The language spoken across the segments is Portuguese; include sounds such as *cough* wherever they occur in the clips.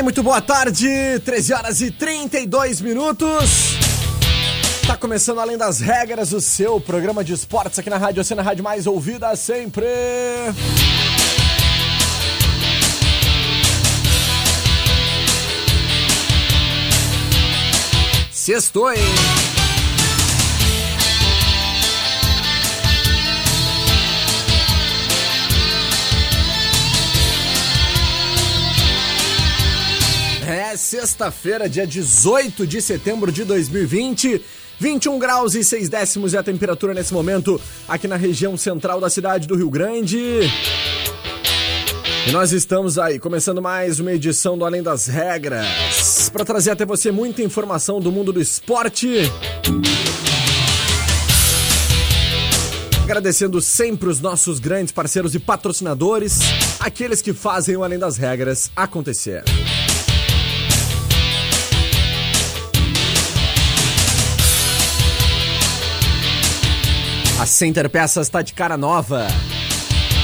Bem, muito boa tarde. 13 horas e 32 minutos. Tá começando além das regras o seu programa de esportes aqui na Rádio Oceana, rádio mais ouvida sempre. Sextou, hein? É sexta-feira, dia 18 de setembro de 2020. 21 graus e 6 décimos é a temperatura nesse momento aqui na região central da cidade do Rio Grande. E nós estamos aí, começando mais uma edição do Além das Regras, para trazer até você muita informação do mundo do esporte. Agradecendo sempre os nossos grandes parceiros e patrocinadores, aqueles que fazem o Além das Regras acontecer. Center Peças está de cara nova,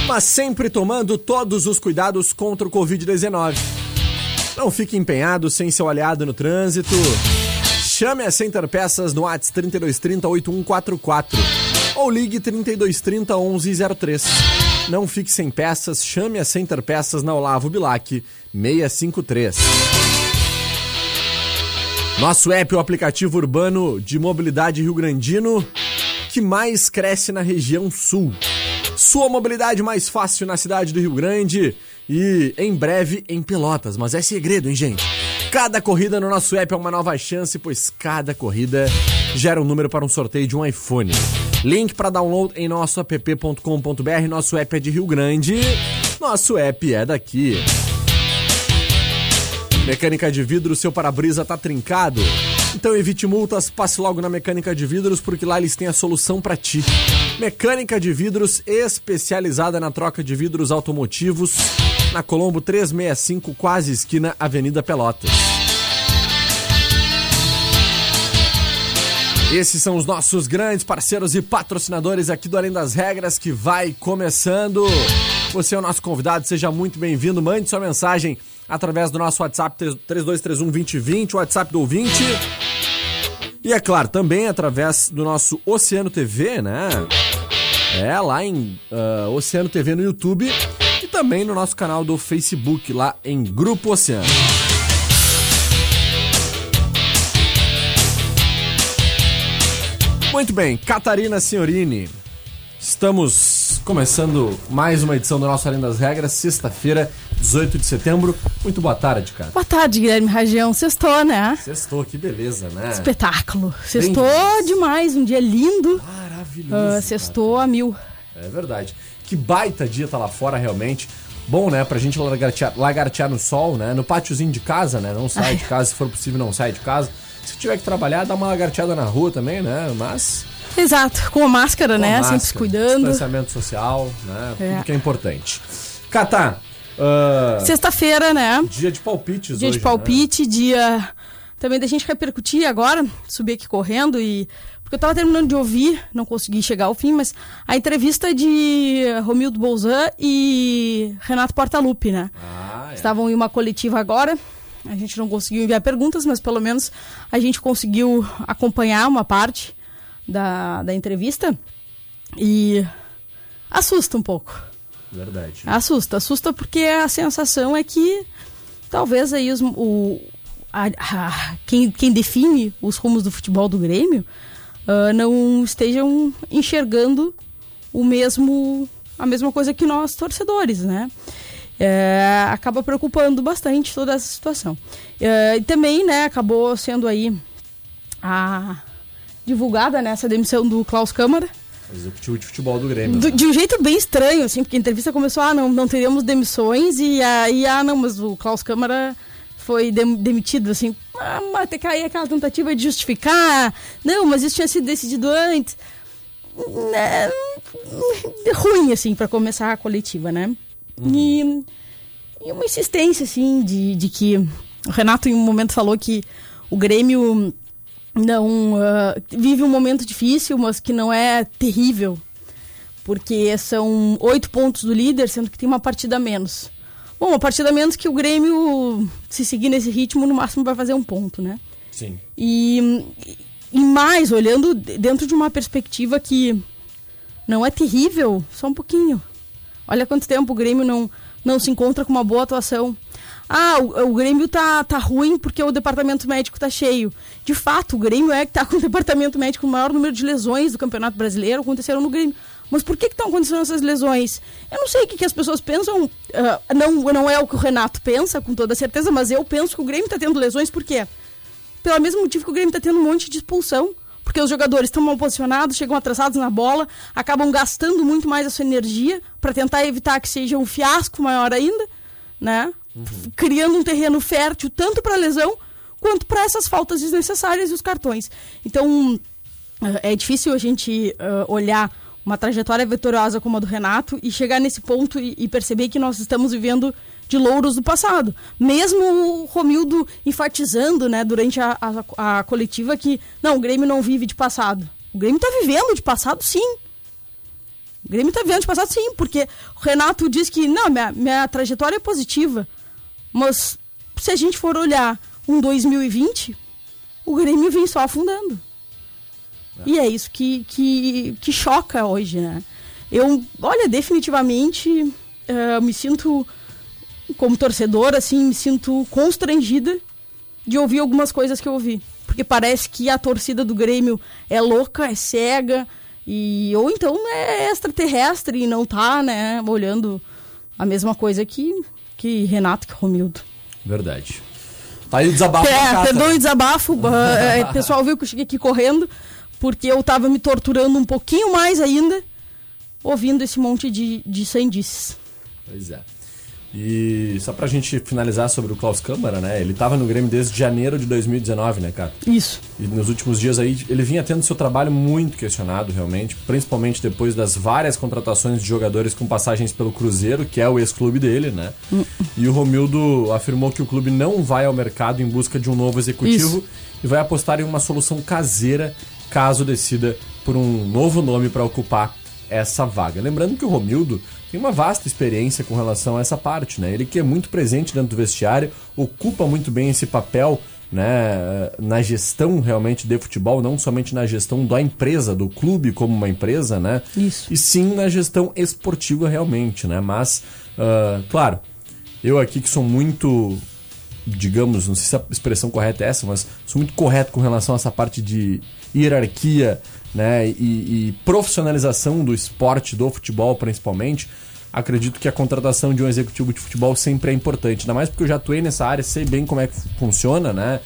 mas sempre tomando todos os cuidados contra o Covid-19. Não fique empenhado sem seu aliado no trânsito. Chame a Center Peças no ATS 3230 8144 ou ligue 3230 1103. Não fique sem peças, chame a Center Peças na Olavo Bilac 653. Nosso app, o aplicativo urbano de mobilidade Rio Grandino, que mais cresce na região sul. Sua mobilidade mais fácil na cidade do Rio Grande e em breve em Pelotas. Mas é segredo, hein, gente? Cada corrida no nosso app é uma nova chance, pois cada corrida gera um número para um sorteio de um iPhone. Link para download em nosso app.com.br. Nosso app é de Rio Grande. Nosso app é daqui. Mecânica de vidro, seu para-brisa tá trincado? Então evite multas, passe logo na Mecânica de Vidros, porque lá eles têm a solução para ti. Mecânica de Vidros, especializada na troca de vidros automotivos, na Colombo 365, quase esquina Avenida Pelotas. Esses são os nossos grandes parceiros e patrocinadores aqui do Além das Regras, que vai começando. Você é o nosso convidado, seja muito bem-vindo. Mande sua mensagem através do nosso WhatsApp 3231 2020, o WhatsApp do ouvinte. E é claro, também através do nosso Oceano TV, né? É, lá em uh, Oceano TV no YouTube e também no nosso canal do Facebook, lá em Grupo Oceano. Muito bem, Catarina Senhorini. Estamos começando mais uma edição do nosso Além das Regras, sexta-feira, 18 de setembro. Muito boa tarde, cara. Boa tarde, Guilherme Ragião. Sextou, né? Sextou, que beleza, né? Espetáculo. Sextou demais, um dia lindo. Maravilhoso. Uh, sextou a mil. É verdade. Que baita dia tá lá fora, realmente. bom, né, pra gente lagartear, lagartear no sol, né? No pátiozinho de casa, né? Não sai de casa, se for possível, não sai de casa. Se tiver que trabalhar, dá uma lagarteada na rua também, né? Mas. Exato, com a máscara, com né? a Sempre máscara, se cuidando. Distanciamento social, né? É. Tudo que é importante. Catá, ah, Sexta-feira, né? dia de palpites Dia hoje, de palpite, dia também da gente repercutir agora, subir aqui correndo e porque eu tava terminando de ouvir, não consegui chegar ao fim, mas a entrevista de Romildo Bolzan e Renato Portaluppi, né? Né? Ah, é. Estavam em uma coletiva agora. A gente não conseguiu enviar perguntas, mas pelo menos a gente conseguiu acompanhar uma parte da, da entrevista e assusta um pouco. Verdade. Assusta, assusta porque a sensação é que talvez aí os, o, a- a- quem, quem define os rumos do futebol do Grêmio ah, não estejam enxergando o mesmo a mesma coisa que nós torcedores, né? É, acaba preocupando bastante toda essa situação. É, e também, né, acabou sendo aí a divulgada né, essa demissão do Klaus Câmara. Executivo de futebol do Grêmio. Do- né? de um jeito bem estranho, assim, porque a entrevista começou, ah, não, não teríamos demissões, e aí, ah, não, mas o Klaus Câmara foi dem- demitido, assim, ah, mas até cair aquela tentativa de justificar, não, mas isso tinha sido decidido antes. Né, *laughs* ruim, assim, para começar a coletiva, né? E, e uma insistência, assim, de, de que o Renato em um momento falou que o Grêmio não ah, vive um momento difícil, mas que não é terrível, porque são oito pontos do líder, sendo que tem uma partida a menos. Bom, uma partida a menos que o Grêmio, se seguir nesse ritmo, no máximo vai fazer um ponto, né? Sim. E, e mais, olhando dentro de uma perspectiva que não é terrível, só um pouquinho. Olha quanto tempo o Grêmio não, não se encontra com uma boa atuação. Ah, o, o Grêmio tá, tá ruim porque o departamento médico tá cheio. De fato, o Grêmio é que tá *laughs* com o departamento médico o maior número de lesões do Campeonato Brasileiro, aconteceram no Grêmio. Mas por que estão acontecendo essas lesões? Eu não sei o que, que as pessoas pensam. ah, não, não é o que o Renato pensa, com toda certeza, mas eu penso que o Grêmio tá tendo lesões por quê? pelo mesmo motivo que o Grêmio está tendo um monte de expulsão. Porque os jogadores estão mal posicionados, chegam atrasados na bola, acabam gastando muito mais a sua energia para tentar evitar que seja um fiasco maior ainda, né? Criando um terreno fértil tanto para lesão quanto para essas faltas desnecessárias e os cartões. Então, é é difícil a gente ah, olhar uma trajetória vitoriosa como a do Renato e chegar nesse ponto e, e perceber que nós estamos vivendo de louros do passado. Mesmo o Romildo enfatizando, né, durante a, a, a coletiva que não, o Grêmio não vive de passado. O Grêmio está vivendo de passado, sim. O Grêmio está vivendo de passado, sim, porque o Renato diz que não, minha, minha trajetória é positiva. Mas se a gente for olhar um 2020, o Grêmio vem só afundando. E é isso que, que, que choca hoje, né? Eu, olha, definitivamente eu me sinto, como torcedora, assim, me sinto constrangida de ouvir algumas coisas que eu ouvi. Porque parece que a torcida do Grêmio é louca, é cega, e ou então é extraterrestre e não tá, né, olhando a mesma coisa que, que Renato, que Romildo. Verdade. Tá aí o desabafo da *laughs* É, Cata. perdoe o desabafo. O pessoal viu que eu cheguei aqui correndo, porque eu tava me torturando um pouquinho mais ainda, ouvindo esse monte de, de sandices. Pois é. E só pra gente finalizar sobre o Klaus Câmara, né? Ele tava no Grêmio desde janeiro de 2019, né, cara? Isso. E nos últimos dias aí, ele vinha tendo seu trabalho muito questionado, realmente, principalmente depois das várias contratações de jogadores com passagens pelo Cruzeiro, que é o ex-clube dele, né? E o Romildo afirmou que o clube não vai ao mercado em busca de um novo executivo Isso. e vai apostar em uma solução caseira caso decida por um novo nome para ocupar essa vaga. Lembrando que o Romildo tem uma vasta experiência com relação a essa parte, né? Ele que é muito presente dentro do vestiário, ocupa muito bem esse papel, né, na gestão realmente de futebol, não somente na gestão da empresa, do clube como uma empresa, né? Isso. E sim na gestão esportiva realmente, né? Mas, ah, claro, eu aqui que sou muito, digamos, não sei se a expressão correta é essa, mas sou muito correto com relação a essa parte de hierarquia, né? E, e profissionalização do esporte, do futebol principalmente. Acredito que a contratação de um executivo de futebol sempre é importante, ainda mais porque eu já atuei nessa área, sei bem como é que funciona, né?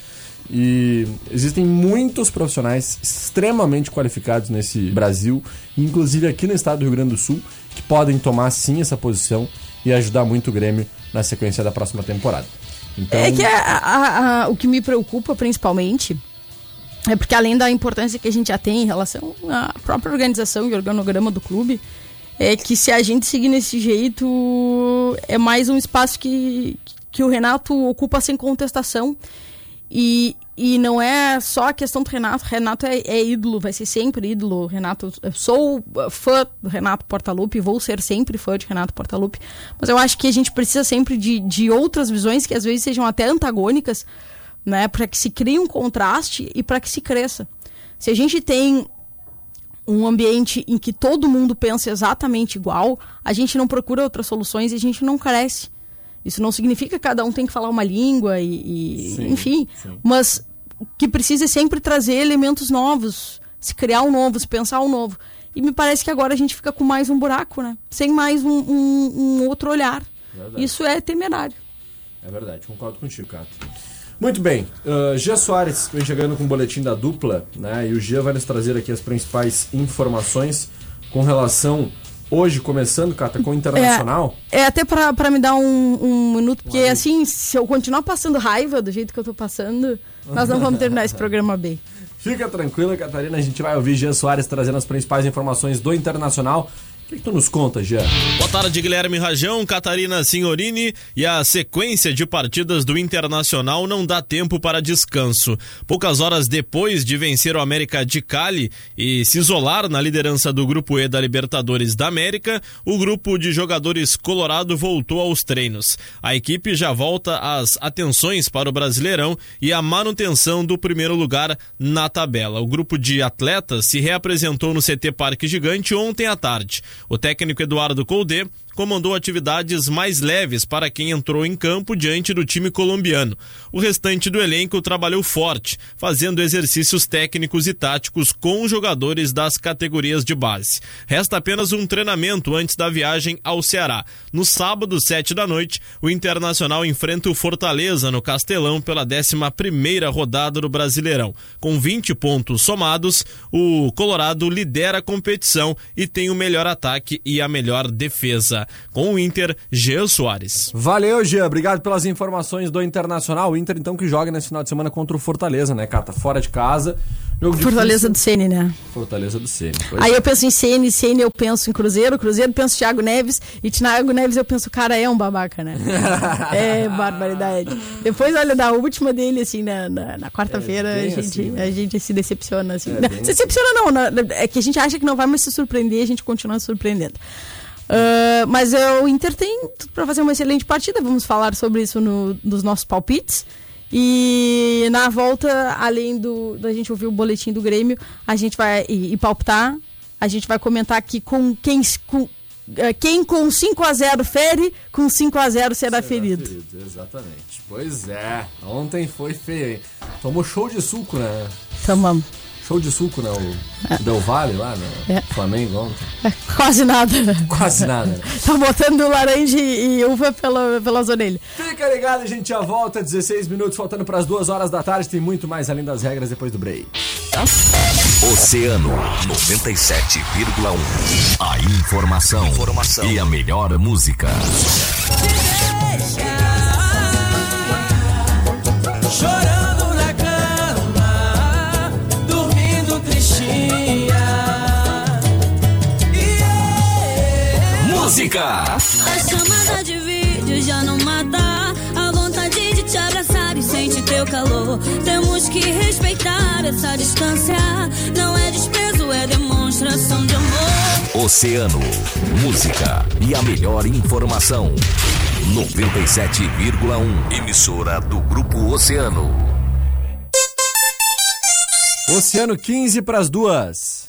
E existem muitos profissionais extremamente qualificados nesse Brasil, inclusive aqui no estado do Rio Grande do Sul, que podem tomar sim essa posição e ajudar muito o Grêmio na sequência da próxima temporada. Então... É que a, a, a, o que me preocupa principalmente é porque além da importância que a gente já tem em relação à própria organização e organograma do clube, é que se a gente seguir nesse jeito, é mais um espaço que, que o Renato ocupa sem contestação. E, e não é só a questão do Renato. Renato é, é ídolo, vai ser sempre ídolo. Renato, eu sou fã do Renato Portaluppi, vou ser sempre fã de Renato Portaluppi. Mas eu acho que a gente precisa sempre de, de outras visões que às vezes sejam até antagônicas, né, para que se crie um contraste e para que se cresça. Se a gente tem um ambiente em que todo mundo pensa exatamente igual, a gente não procura outras soluções e a gente não cresce. Isso não significa que cada um tem que falar uma língua e, e sim, enfim, sim. mas que precisa sempre trazer elementos novos, se criar um novo, se pensar um novo. E me parece que agora a gente fica com mais um buraco, né? Sem mais um, um, um outro olhar. Verdade. Isso é temerário. É verdade, concordo contigo, Cato. Muito bem, uh, Gia Soares vem chegando com o boletim da dupla, né? E o Gia vai nos trazer aqui as principais informações com relação hoje começando, Cata, com o Internacional. É, é até para me dar um, um minuto, porque Uai. assim, se eu continuar passando raiva do jeito que eu tô passando, nós não vamos terminar esse programa bem. *laughs* Fica tranquila, Catarina, a gente vai ouvir Jean Soares trazendo as principais informações do Internacional que, que tu nos conta, Jean? Boa tarde, Guilherme Rajão, Catarina Signorini e a sequência de partidas do Internacional não dá tempo para descanso. Poucas horas depois de vencer o América de Cali e se isolar na liderança do Grupo E da Libertadores da América, o grupo de jogadores colorado voltou aos treinos. A equipe já volta às atenções para o Brasileirão e a manutenção do primeiro lugar na tabela. O grupo de atletas se reapresentou no CT Parque Gigante ontem à tarde. O técnico Eduardo Colde comandou atividades mais leves para quem entrou em campo diante do time colombiano. O restante do elenco trabalhou forte, fazendo exercícios técnicos e táticos com jogadores das categorias de base. Resta apenas um treinamento antes da viagem ao Ceará. No sábado, sete da noite, o Internacional enfrenta o Fortaleza no Castelão pela 11 primeira rodada do Brasileirão. Com 20 pontos somados, o Colorado lidera a competição e tem o melhor ataque e a melhor defesa com o Inter, Jean Soares. Valeu, Jean. Obrigado pelas informações do Internacional. O Inter, então, que joga nesse final de semana contra o Fortaleza, né, Cata? Fora de casa. Jogo Fortaleza difícil. do Ceni, né? Fortaleza do Ceni. Aí é. eu penso em Ceni, Ceni eu penso em Cruzeiro, Cruzeiro penso em Thiago Neves e Thiago Neves eu penso, cara, é um babaca, né? *laughs* é barbaridade. Depois, olha, da última dele, assim, na, na, na quarta-feira, é a, gente, assim, né? a gente se decepciona, assim. É se decepciona não, na, é que a gente acha que não vai mais se surpreender, a gente continua se surpreendendo. Uh, mas o Inter tem para fazer uma excelente partida. Vamos falar sobre isso no, nos nossos palpites. E na volta, além do da gente ouvir o boletim do Grêmio, a gente vai e, e palpitar. A gente vai comentar aqui com quem com, uh, quem com 5 a 0 fere, com 5 a 0 será, será ferido. ferido. Exatamente. Pois é. Ontem foi feio, hein? Tomou show de suco, né? Tomamos. Show de suco, né? O é. Del Valle lá no é. Flamengo ontem. É, quase nada. Quase nada. *laughs* tá botando laranja e uva pela, pelas orelhas. Fica ligado, a gente já volta. 16 minutos faltando para as 2 horas da tarde. Tem muito mais além das regras depois do break. Oceano 97,1. A informação, informação e a melhor música. Música. A chamada de vídeo já não mata. A vontade de te abraçar e sentir teu calor. Temos que respeitar essa distância. Não é desprezo, é demonstração de amor. Oceano, música e a melhor informação. 97,1 emissora do Grupo Oceano. Oceano 15 para as duas.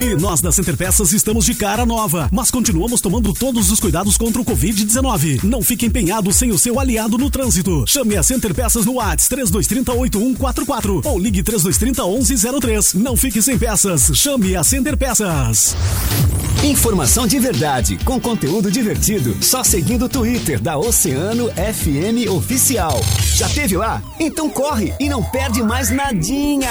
E nós da Center Peças estamos de cara nova, mas continuamos tomando todos os cuidados contra o Covid-19. Não fique empenhado sem o seu aliado no trânsito. Chame a Center Peças no WhatsApp 3230 8144 ou ligue 3230 1103. Não fique sem peças. Chame a Center Peças. Informação de verdade, com conteúdo divertido, só seguindo o Twitter da Oceano FM Oficial. Já teve lá? Então corre e não perde mais nadinha.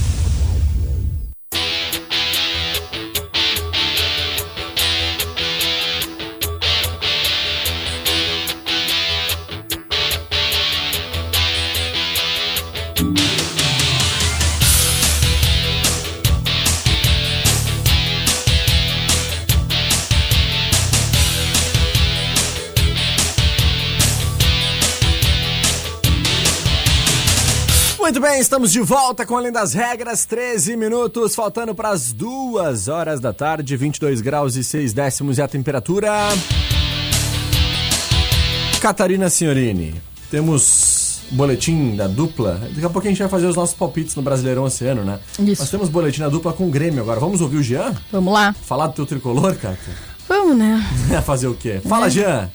Muito bem, estamos de volta com Além das Regras, 13 minutos, faltando para as duas horas da tarde, 22 graus e 6 décimos e a temperatura. Catarina Signorini, temos boletim da dupla. Daqui a pouco a gente vai fazer os nossos palpites no Brasileirão Oceano, né? Isso. Nós temos boletim da dupla com o Grêmio agora. Vamos ouvir o Jean? Vamos lá. Falar do teu tricolor, Cata? Vamos, né? *laughs* fazer o quê? Fala, Jean!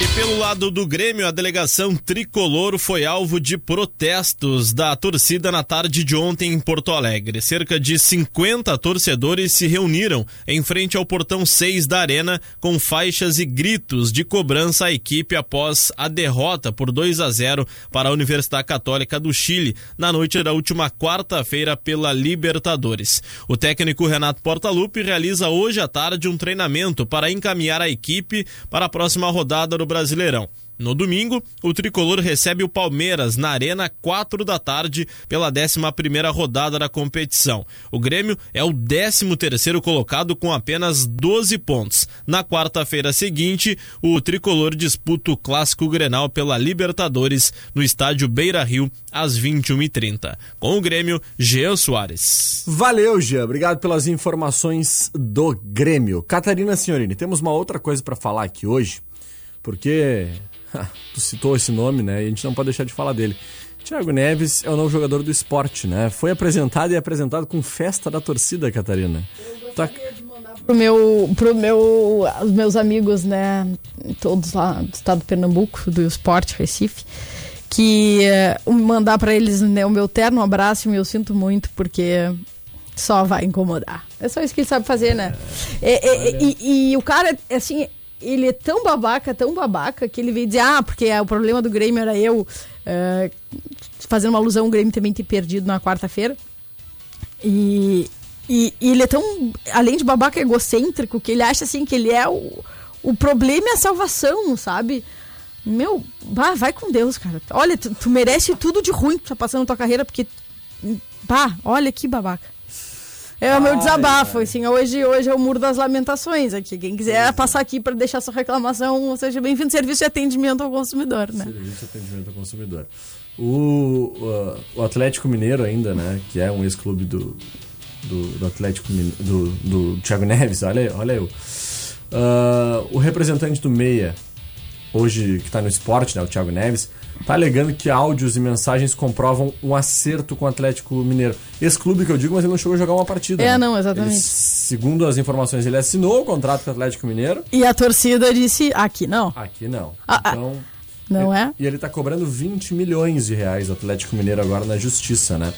E pelo lado do Grêmio, a delegação tricolor foi alvo de protestos da torcida na tarde de ontem em Porto Alegre. Cerca de 50 torcedores se reuniram em frente ao portão 6 da Arena com faixas e gritos de cobrança à equipe após a derrota por 2 a 0 para a Universidade Católica do Chile na noite da última quarta-feira pela Libertadores. O técnico Renato Portaluppi realiza hoje à tarde um treinamento para encaminhar a equipe para a próxima rodada do Brasileirão. No domingo, o tricolor recebe o Palmeiras na Arena 4 da tarde pela 11ª rodada da competição. O Grêmio é o 13º colocado com apenas 12 pontos. Na quarta-feira seguinte, o tricolor disputa o clássico Grenal pela Libertadores no estádio Beira-Rio às 21h30. Com o Grêmio, Jean Soares. Valeu, Jean. Obrigado pelas informações do Grêmio. Catarina Signorini, temos uma outra coisa para falar aqui hoje, porque *laughs* tu citou esse nome, né? E a gente não pode deixar de falar dele. Thiago Neves é o novo jogador do esporte, né? Foi apresentado e apresentado com festa da torcida, Catarina. Tá... Pro meu, pro meu, os meus amigos, né, todos lá do estado do Pernambuco, do esporte, Recife, que eh, mandar pra eles né, o meu terno abraço e eu sinto muito, porque só vai incomodar. É só isso que ele sabe fazer, né? É, é, é, e, e o cara, assim, ele é tão babaca, tão babaca, que ele veio dizer, ah, porque o problema do Grêmio era eu, eh, fazendo uma alusão, o Grêmio também ter perdido na quarta-feira. E, e, e ele é tão, além de babaca, egocêntrico, que ele acha assim que ele é o, o problema e a salvação, sabe? Meu, bah, vai com Deus, cara. Olha, tu, tu merece tudo de ruim que tá passando na tua carreira, porque. Bah, olha que babaca. É o meu desabafo, assim. Hoje, hoje é o muro das lamentações aqui. Quem quiser passar aqui para deixar sua reclamação, seja bem-vindo. Serviço de atendimento ao consumidor, né? Serviço de atendimento ao consumidor. O, o, o Atlético Mineiro ainda, né? Que é um ex-clube do, do, do Atlético do, do Thiago Neves, olha, olha eu. Ah, o representante do Meia, hoje que tá no esporte, né? O Thiago Neves, tá alegando que áudios e mensagens comprovam um acerto com o Atlético Mineiro. Esse clube que eu digo, mas ele não chegou a jogar uma partida. É, né? não, exatamente. Ele, segundo as informações, ele assinou o contrato com o Atlético Mineiro. E a torcida disse, aqui não. Aqui não. Ah, ah. então. Não é? E ele tá cobrando 20 milhões de reais o Atlético Mineiro agora na justiça, né?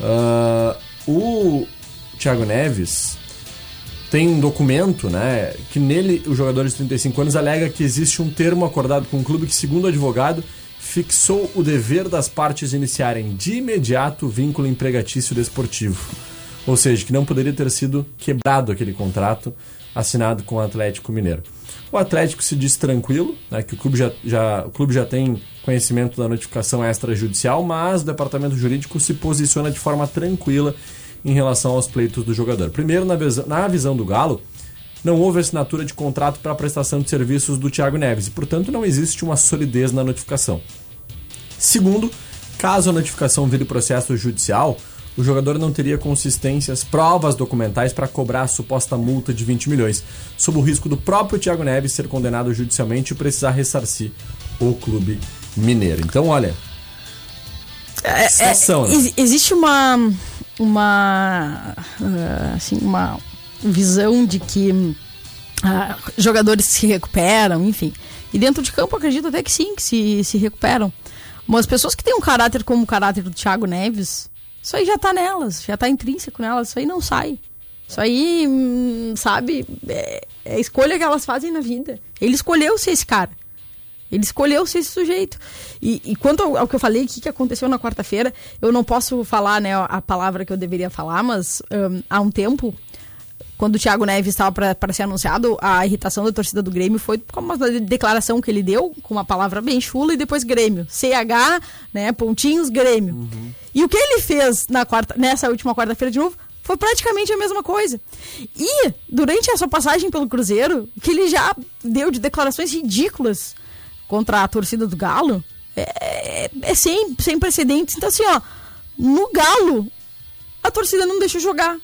Ah, o Thiago Neves tem um documento, né? Que nele o jogador de 35 anos alega que existe um termo acordado com o clube que, segundo o advogado, fixou o dever das partes iniciarem de imediato o vínculo empregatício desportivo. Ou seja, que não poderia ter sido quebrado aquele contrato assinado com o Atlético Mineiro. O Atlético se diz tranquilo, né, que o clube já, já, o clube já tem conhecimento da notificação extrajudicial, mas o departamento jurídico se posiciona de forma tranquila em relação aos pleitos do jogador. Primeiro, na na visão do Galo, não houve assinatura de contrato para a prestação de serviços do Thiago Neves e, portanto, não existe uma solidez na notificação. Segundo, caso a notificação vire processo judicial, o jogador não teria consistências, provas documentais para cobrar a suposta multa de 20 milhões, sob o risco do próprio Thiago Neves ser condenado judicialmente e precisar ressarcir o clube mineiro. Então, olha. É, é, né? Existe uma. Uma. Uh, assim, uma visão de que uh, jogadores se recuperam, enfim. E dentro de campo, acredito até que sim, que se, se recuperam. Mas pessoas que têm um caráter como o caráter do Thiago Neves, isso aí já tá nelas, já tá intrínseco nelas, isso aí não sai. Isso aí, hum, sabe, é, é a escolha que elas fazem na vida. Ele escolheu ser esse cara. Ele escolheu ser esse sujeito. E, e quanto ao, ao, que eu falei, o que, que aconteceu na quarta-feira, eu não posso falar né, a palavra que eu deveria falar, mas um, há um tempo, quando o Thiago Neves estava para ser anunciado, a irritação da torcida do Grêmio foi com uma declaração que ele deu, com uma palavra bem chula, e depois Grêmio. CH, né, pontinhos, Grêmio. Uhum. E o que ele fez na quarta, nessa última quarta-feira de novo foi praticamente a mesma coisa. E, durante a sua passagem pelo Cruzeiro, que ele já deu de declarações ridículas contra a torcida do Galo é, é, é sem, sem precedentes. Então, assim, ó, no Galo, a torcida não deixou jogar.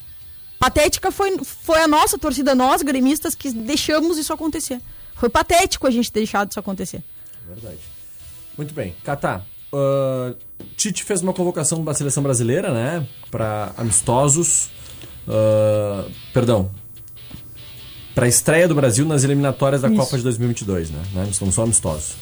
Patética foi, foi a nossa torcida, nós, gremistas, que deixamos isso acontecer. Foi patético a gente ter deixado isso acontecer. Verdade. Muito bem. Catá, uh, Tite fez uma convocação para a seleção brasileira, né? Para amistosos. Uh, perdão, para a estreia do Brasil nas eliminatórias da Isso. Copa de 2022, né? né? Estamos só amistosos.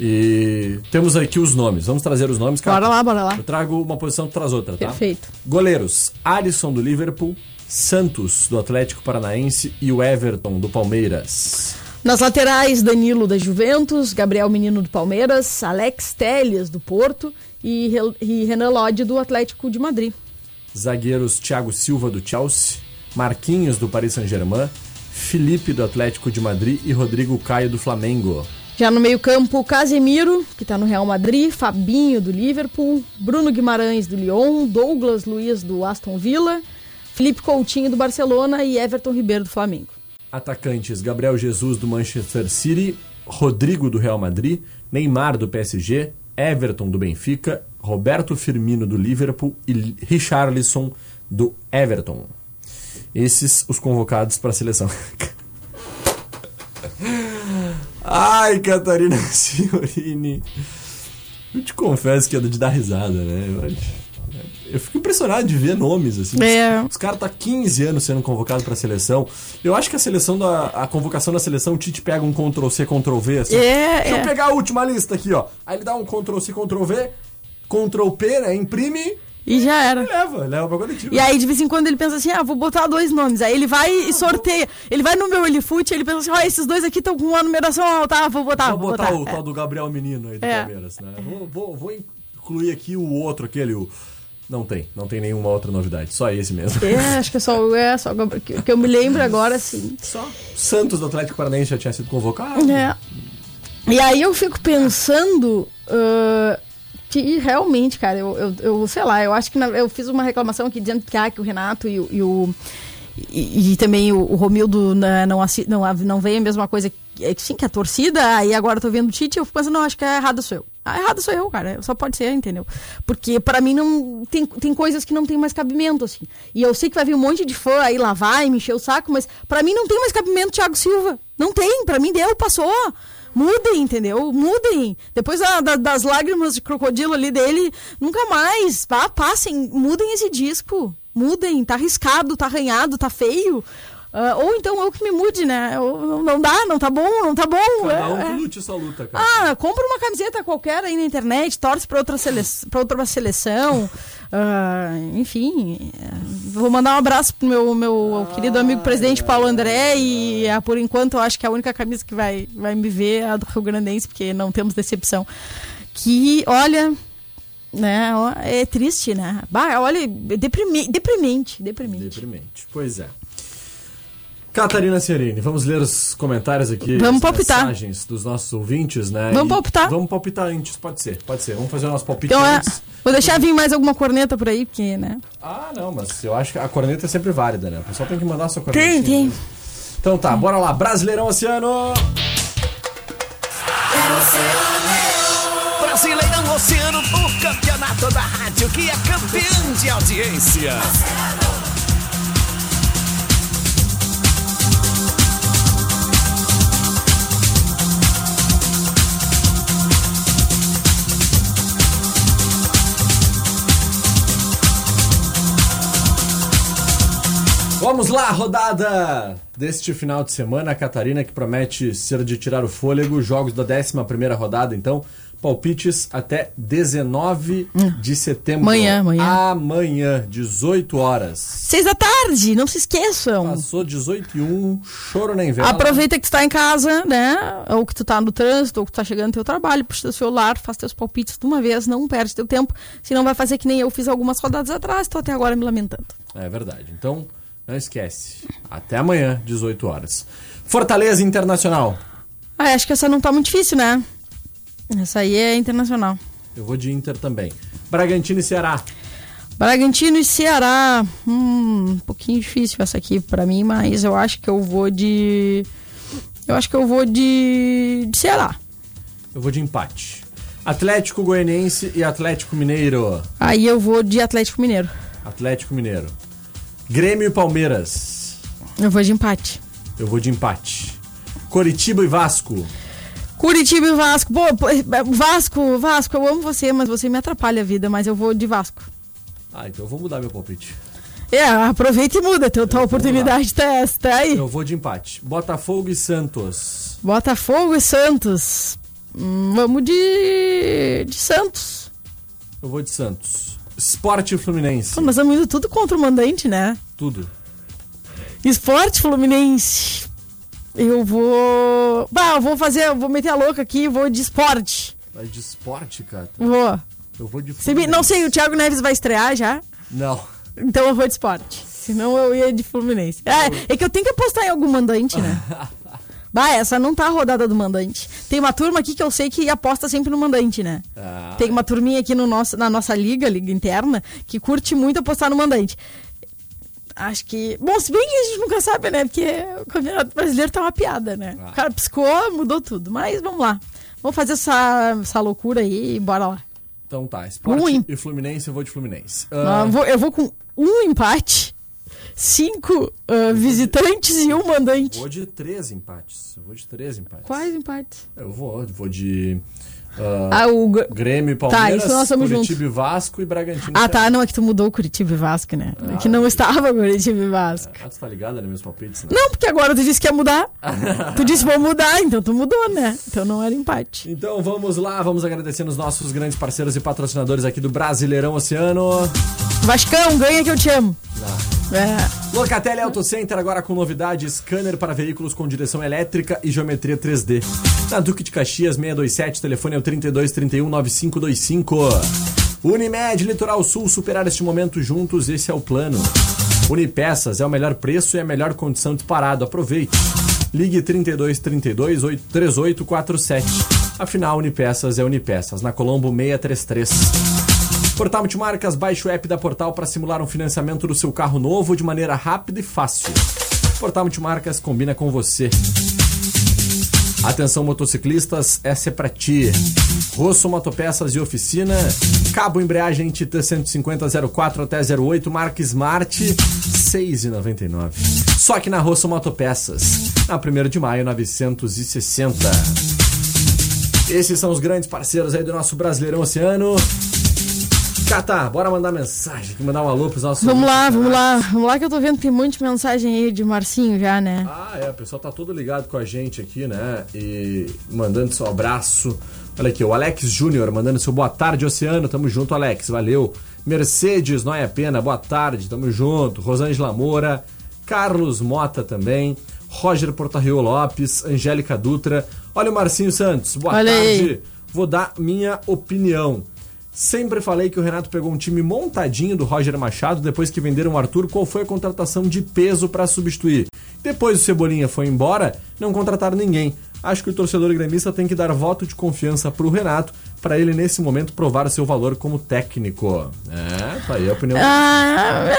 E temos aqui os nomes. Vamos trazer os nomes, cara. Bora lá, bora lá. Eu trago uma posição, tu traz outra, tá? Perfeito. Goleiros: Alisson do Liverpool, Santos do Atlético Paranaense e o Everton do Palmeiras. Nas laterais, Danilo da Juventus, Gabriel Menino do Palmeiras, Alex Telles do Porto e, e Renan Lodge do Atlético de Madrid. Zagueiros Thiago Silva do Chelsea, Marquinhos do Paris Saint-Germain, Felipe do Atlético de Madrid e Rodrigo Caio do Flamengo. Já no meio-campo, Casemiro, que está no Real Madrid, Fabinho do Liverpool, Bruno Guimarães do Lyon, Douglas Luiz do Aston Villa, Felipe Coutinho do Barcelona e Everton Ribeiro do Flamengo. Atacantes: Gabriel Jesus do Manchester City, Rodrigo do Real Madrid, Neymar do PSG, Everton do Benfica, Roberto Firmino do Liverpool e Richarlison do Everton esses os convocados para a seleção. *laughs* Ai, Catarina *laughs* Signorini. Eu te confesso que é de dar risada, né? Eu, eu fico impressionado de ver nomes, assim. É. Os caras tá 15 anos sendo convocados para a seleção. Eu acho que a seleção da a convocação da seleção, o Tite pega um Ctrl C, Ctrl V, assim. É, Deixa é. eu pegar a última lista aqui, ó. Aí ele dá um Ctrl C, Ctrl V, Ctrl P, né? Imprime e já era. Leva, leva pra coletivo. E aí, de vez em quando, ele pensa assim: ah, vou botar dois nomes. Aí ele vai ah, e sorteia. Vou... Ele vai no meu Elifute ele pensa assim: ó, oh, esses dois aqui estão com uma numeração alta, ah, vou botar. Vou, vou botar, botar o é. tal do Gabriel Menino aí do é. Palmeiras, né? Vou, vou, vou, incluir aqui o outro, aquele. O... Não tem, não tem nenhuma outra novidade, só esse mesmo. É, acho que é só, é só que, que eu me lembro agora, sim. Só. Santos do Atlético Paranaense já tinha sido convocado. É. E aí eu fico pensando. Uh, que realmente, cara, eu, eu, eu, sei lá, eu acho que na, eu fiz uma reclamação aqui dizendo que, ah, que o Renato e, e o. E, e, também o, o Romildo né, não, não, não veio a mesma coisa que, sim, que a torcida, aí agora eu tô vendo o Tite eu fico pensando, não, acho que é errado sou eu. Ah, errado sou eu, cara. Só pode ser, entendeu? Porque para mim não. Tem, tem coisas que não tem mais cabimento, assim. E eu sei que vai vir um monte de fã aí lavar e me encher o saco, mas para mim não tem mais cabimento Thiago Silva. Não tem, para mim deu, passou. Mudem, entendeu? Mudem. Depois da, da, das lágrimas de crocodilo ali dele, nunca mais. Vá, passem, mudem esse disco. Mudem, tá arriscado, tá arranhado, tá feio. Uh, ou então eu que me mude, né? Eu, não dá, não tá bom, não tá bom. Cada um é, que lute sua luta, cara. Ah, compra uma camiseta qualquer aí na internet, torce pra outra, sele... pra outra seleção. Uh, *laughs* enfim, vou mandar um abraço pro meu, meu ah, querido amigo presidente Paulo André e uh, por enquanto eu acho que é a única camisa que vai, vai me ver é a do Rio Grandense, porque não temos decepção. Que, olha, né? É triste, né? Bah, olha, é deprimi- deprimente, deprimente. Deprimente. Pois é. Catarina Ciarini, vamos ler os comentários aqui. Vamos as palpitar. mensagens dos nossos ouvintes, né? Vamos E palpitar. Vamos palpitar antes, pode ser, pode ser. Vamos fazer o nosso palpite Então é, antes. vou deixar vir mais alguma corneta por aí, porque, né? Ah, não, mas eu acho que a corneta é sempre válida, né? O pessoal tem que mandar a sua corneta. Tem, tem. Então tá, bora lá. Brasileirão Oceano. Brasileirão Oceano, o campeonato da rádio que é campeão de audiência. Vamos lá, rodada deste final de semana, Catarina, que promete ser de tirar o fôlego. Jogos da 11 rodada, então. Palpites até 19 de setembro. Amanhã, amanhã. Amanhã, 18 horas. Seis da tarde, não se esqueçam. Passou 18 e 1, choro na inverno. Aproveita que tu tá em casa, né? Ou que tu tá no trânsito, ou que tu tá chegando no teu trabalho, puxa teu celular, faz teus palpites de uma vez, não perde teu tempo, senão vai fazer que nem eu fiz algumas rodadas atrás, tô até agora me lamentando. É verdade. Então, não esquece. Até amanhã, 18 horas. Fortaleza Internacional. Ah, acho que essa não tá muito difícil, né? Essa aí é internacional. Eu vou de Inter também. Bragantino e Ceará. Bragantino e Ceará. Hum, um pouquinho difícil essa aqui pra mim, mas eu acho que eu vou de. Eu acho que eu vou de. de Ceará. Eu vou de empate. Atlético Goianiense e Atlético Mineiro. Aí eu vou de Atlético Mineiro. Atlético Mineiro. Grêmio e Palmeiras. Eu vou de empate. Eu vou de empate. Coritiba e Vasco. Curitiba e Vasco. Pô, Vasco, Vasco, eu amo você, mas você me atrapalha a vida, mas eu vou de Vasco. Ah, então eu vou mudar meu palpite. É, aproveita e muda, tua, tua oportunidade tá, tá aí. Eu vou de empate. Botafogo e Santos. Botafogo e Santos. Hum, vamos de. de Santos. Eu vou de Santos. Esporte Fluminense. Pô, mas estamos indo tudo contra o mandante, né? Tudo. Esporte Fluminense. Eu vou. Bah, eu vou fazer, eu vou meter a louca aqui, vou de esporte. Vai de esporte, cara. Vou. Eu vou de Se me- não sei, o Thiago Neves vai estrear já? Não. Então eu vou de esporte. Senão eu ia de Fluminense. É, é que eu tenho que apostar em algum mandante, né? *laughs* Bah, essa não tá a rodada do mandante. Tem uma turma aqui que eu sei que aposta sempre no mandante, né? Ah, Tem uma turminha aqui no nosso, na nossa liga, liga interna, que curte muito apostar no mandante. Acho que. Bom, se bem que a gente nunca sabe, né? Porque o Campeonato Brasileiro tá uma piada, né? Ah. O cara piscou, mudou tudo. Mas vamos lá. Vamos fazer essa, essa loucura aí e bora lá. Então tá. Esporte Um e Fluminense, eu vou de Fluminense. Ah, Eu vou, eu vou com um empate, cinco ah, visitantes e um mandante. vou de três empates. Eu vou de três empates. Quais empates? Eu vou. Vou de. ah, Ah, o. Gr- Grêmio e Palmeiras, isso nós estamos Curitiba e Vasco e Bragantino. Ah, tá. Não, é que tu mudou o Curitiba e Vasco, né? É que não estava Curitiba e Vasco. Ah, tu tá ligado nos meus palpites, né? Não, porque agora tu disse que ia mudar. *laughs* tu disse vou mudar, então tu mudou, né? Então não era empate. Então vamos lá, vamos agradecendo os nossos grandes parceiros e patrocinadores aqui do Brasileirão Oceano. Vascão, ganha que eu te amo. É. Locatelli Auto Center agora com novidade, scanner para veículos com direção elétrica e geometria 3D. Na Duque de Caxias 627, telefone é o 3231 9525. Unimed Litoral Sul, superar este momento juntos, esse é o plano. Unipeças é o melhor preço e a melhor condição disparado. Aproveite. Ligue 3232 3847. Afinal, Unipeças é Unipeças, na Colombo 633. Portal Multimarcas, baixe o app da Portal para simular um financiamento do seu carro novo de maneira rápida e fácil. Portal Multimarcas combina com você. Atenção motociclistas, essa é pra ti. Rosso Motopeças e Oficina, cabo embreagem Titan 150 04 até 08, marca Smart, 6,99. Só que na Rosso Motopeças, na 1 de maio 960. Esses são os grandes parceiros aí do nosso Brasileirão Oceano. Cata, bora mandar mensagem, mandar um alô pros nossos Vamos lá, ouvintes. vamos lá. Vamos lá que eu tô vendo que tem muita mensagem aí de Marcinho já, né? Ah, é, o pessoal tá todo ligado com a gente aqui, né? E mandando seu abraço. Olha aqui, o Alex Júnior mandando seu boa tarde, Oceano. Tamo junto, Alex, valeu. Mercedes, não é pena, boa tarde, tamo junto. Rosângela Moura, Carlos Mota também. Roger Portarrio Lopes, Angélica Dutra. Olha o Marcinho Santos, boa Olha aí. tarde. Vou dar minha opinião. Sempre falei que o Renato pegou um time montadinho do Roger Machado depois que venderam o Arthur. Qual foi a contratação de peso para substituir? Depois o Cebolinha foi embora, não contrataram ninguém. Acho que o torcedor gremista tem que dar voto de confiança pro Renato para ele nesse momento provar seu valor como técnico. É, tá aí a opinião. Ah,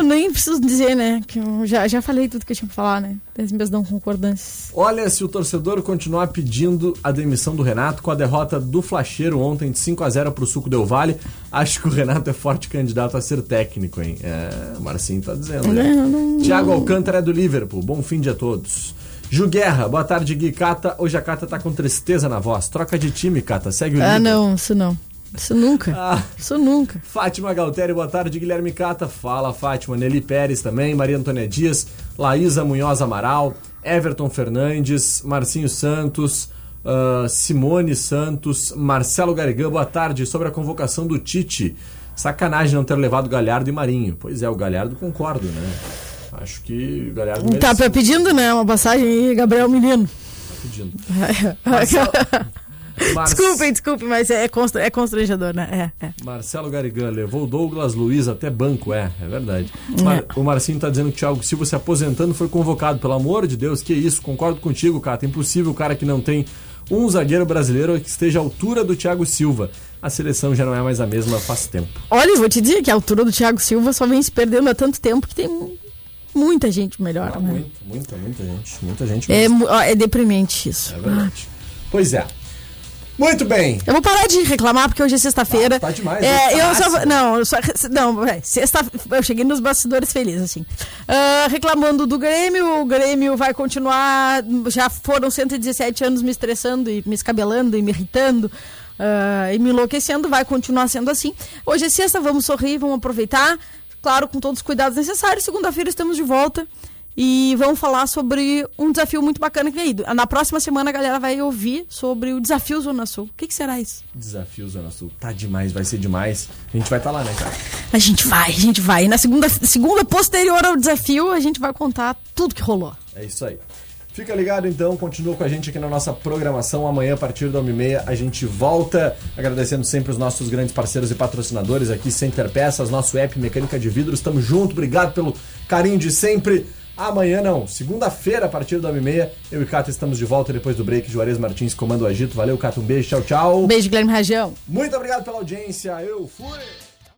eu nem preciso dizer, né? Que eu já, já falei tudo que eu tinha pra falar, né? Das minhas não concordâncias. Olha, se o torcedor continuar pedindo a demissão do Renato com a derrota do Flacheiro ontem de 5 a 0 pro Suco Del Vale, acho que o Renato é forte candidato a ser técnico, hein? É, o Marcinho tá dizendo. Né? Não, não, Tiago Alcântara é do Liverpool. Bom fim de a todos. Ju Guerra, boa tarde, Gui Cata. Hoje a Cata tá com tristeza na voz. Troca de time, Cata. Segue o Ah, líder. não, isso não. Isso nunca. Ah. Isso nunca. Fátima Galtério, boa tarde. Guilherme Cata, fala Fátima. Nelly Pérez também, Maria Antônia Dias, Laísa Munhoz Amaral, Everton Fernandes, Marcinho Santos, ah, Simone Santos, Marcelo Garigão, boa tarde. Sobre a convocação do Tite. Sacanagem não ter levado Galhardo e Marinho. Pois é, o Galhardo concordo, né? Acho que o Galhardo Tá merecia. pedindo, né? Uma passagem aí, Gabriel Menino. Tá pedindo. *laughs* Marce- Desculpem, desculpem, mas é, constra- é constrangedor, né? É, é. Marcelo Garigan levou Douglas Luiz até banco, é, é verdade. Mar- O Marcinho tá dizendo que o Thiago Silva se aposentando foi convocado, pelo amor de Deus, que isso, concordo contigo, cara. É impossível o cara que não tem um zagueiro brasileiro que esteja à altura do Thiago Silva. A seleção já não é mais a mesma faz tempo. Olha, eu vou te dizer que a altura do Thiago Silva só vem se perdendo há tanto tempo que tem mu- muita gente melhor, Ah, né? muita, muita, muita gente. Muita gente É, é deprimente isso. É verdade. Pois é. Muito bem. Eu vou parar de reclamar porque hoje é sexta-feira. Ah, tá demais, É, tá eu só não, eu só não, é, sexta, eu cheguei nos bastidores feliz assim. Ah, reclamando do Grêmio, o Grêmio vai continuar, já foram 117 anos me estressando e me escabelando e me irritando. ah, e me enlouquecendo, vai continuar sendo assim. Hoje é sexta, vamos sorrir, vamos aproveitar, claro, com todos os cuidados necessários. Segunda-feira estamos de volta e vamos falar sobre um desafio muito bacana que vem aí. Na próxima semana a galera vai ouvir sobre o desafio Zona Sul. O que, que será isso? Desafio Zona Sul. Tá demais, vai ser demais. A gente vai estar lá, né, cara? A gente vai, a gente vai. E na segunda, segunda posterior ao desafio, a gente vai contar tudo que rolou. É isso aí. Fica ligado então, continua com a gente aqui na nossa programação. Amanhã, a partir da 1h30, a gente volta. Agradecendo sempre os nossos grandes parceiros e patrocinadores aqui, Center Peças, nosso app Mecânica de Vidros. Tamo junto, obrigado pelo carinho de sempre. Amanhã não, segunda-feira, a partir da 1h30, eu e Cata estamos de volta depois do break. Juarez Martins comanda o agito. Valeu, Cata, um beijo, tchau, tchau. Beijo, Guilherme Rajão. Muito obrigado pela audiência, eu fui!